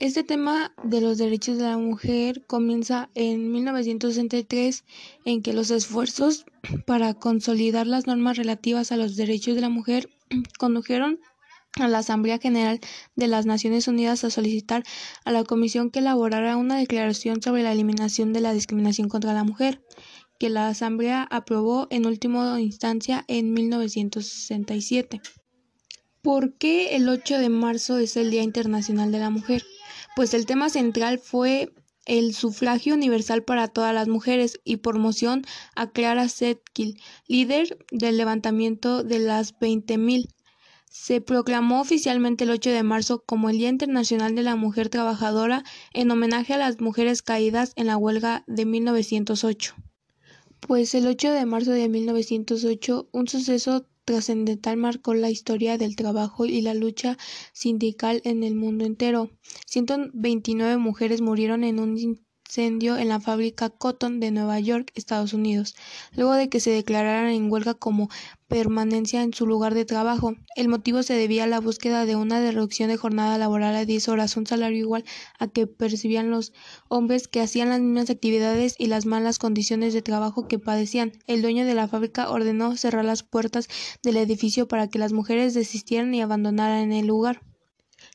este tema de los derechos de la mujer comienza en 1963 en que los esfuerzos para consolidar las normas relativas a los derechos de la mujer condujeron a la Asamblea General de las Naciones Unidas a solicitar a la Comisión que elaborara una declaración sobre la eliminación de la discriminación contra la mujer, que la Asamblea aprobó en última instancia en 1967. ¿Por qué el 8 de marzo es el Día Internacional de la Mujer? Pues el tema central fue el sufragio universal para todas las mujeres y por moción a Clara Zetkin, líder del levantamiento de las 20.000 se proclamó oficialmente el 8 de marzo como el Día Internacional de la Mujer Trabajadora en homenaje a las mujeres caídas en la huelga de 1908. Pues el 8 de marzo de 1908, un suceso trascendental marcó la historia del trabajo y la lucha sindical en el mundo entero. 129 mujeres murieron en un incendio en la fábrica Cotton de Nueva York, Estados Unidos, luego de que se declararan en huelga como permanencia en su lugar de trabajo. El motivo se debía a la búsqueda de una reducción de jornada laboral a 10 horas, un salario igual a que percibían los hombres que hacían las mismas actividades y las malas condiciones de trabajo que padecían. El dueño de la fábrica ordenó cerrar las puertas del edificio para que las mujeres desistieran y abandonaran el lugar.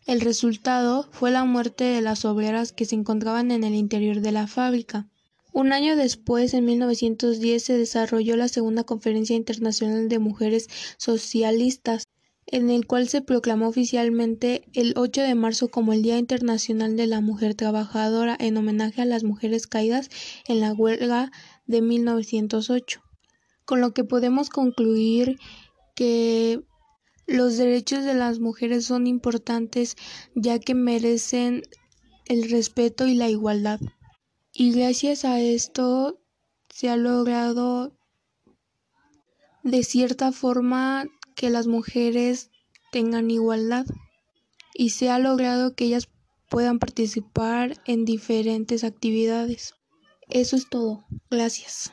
El resultado fue la muerte de las obreras que se encontraban en el interior de la fábrica. Un año después, en 1910, se desarrolló la Segunda Conferencia Internacional de Mujeres Socialistas, en el cual se proclamó oficialmente el 8 de marzo como el Día Internacional de la Mujer Trabajadora en homenaje a las mujeres caídas en la huelga de 1908. Con lo que podemos concluir que los derechos de las mujeres son importantes ya que merecen el respeto y la igualdad. Y gracias a esto se ha logrado de cierta forma que las mujeres tengan igualdad y se ha logrado que ellas puedan participar en diferentes actividades. Eso es todo. Gracias.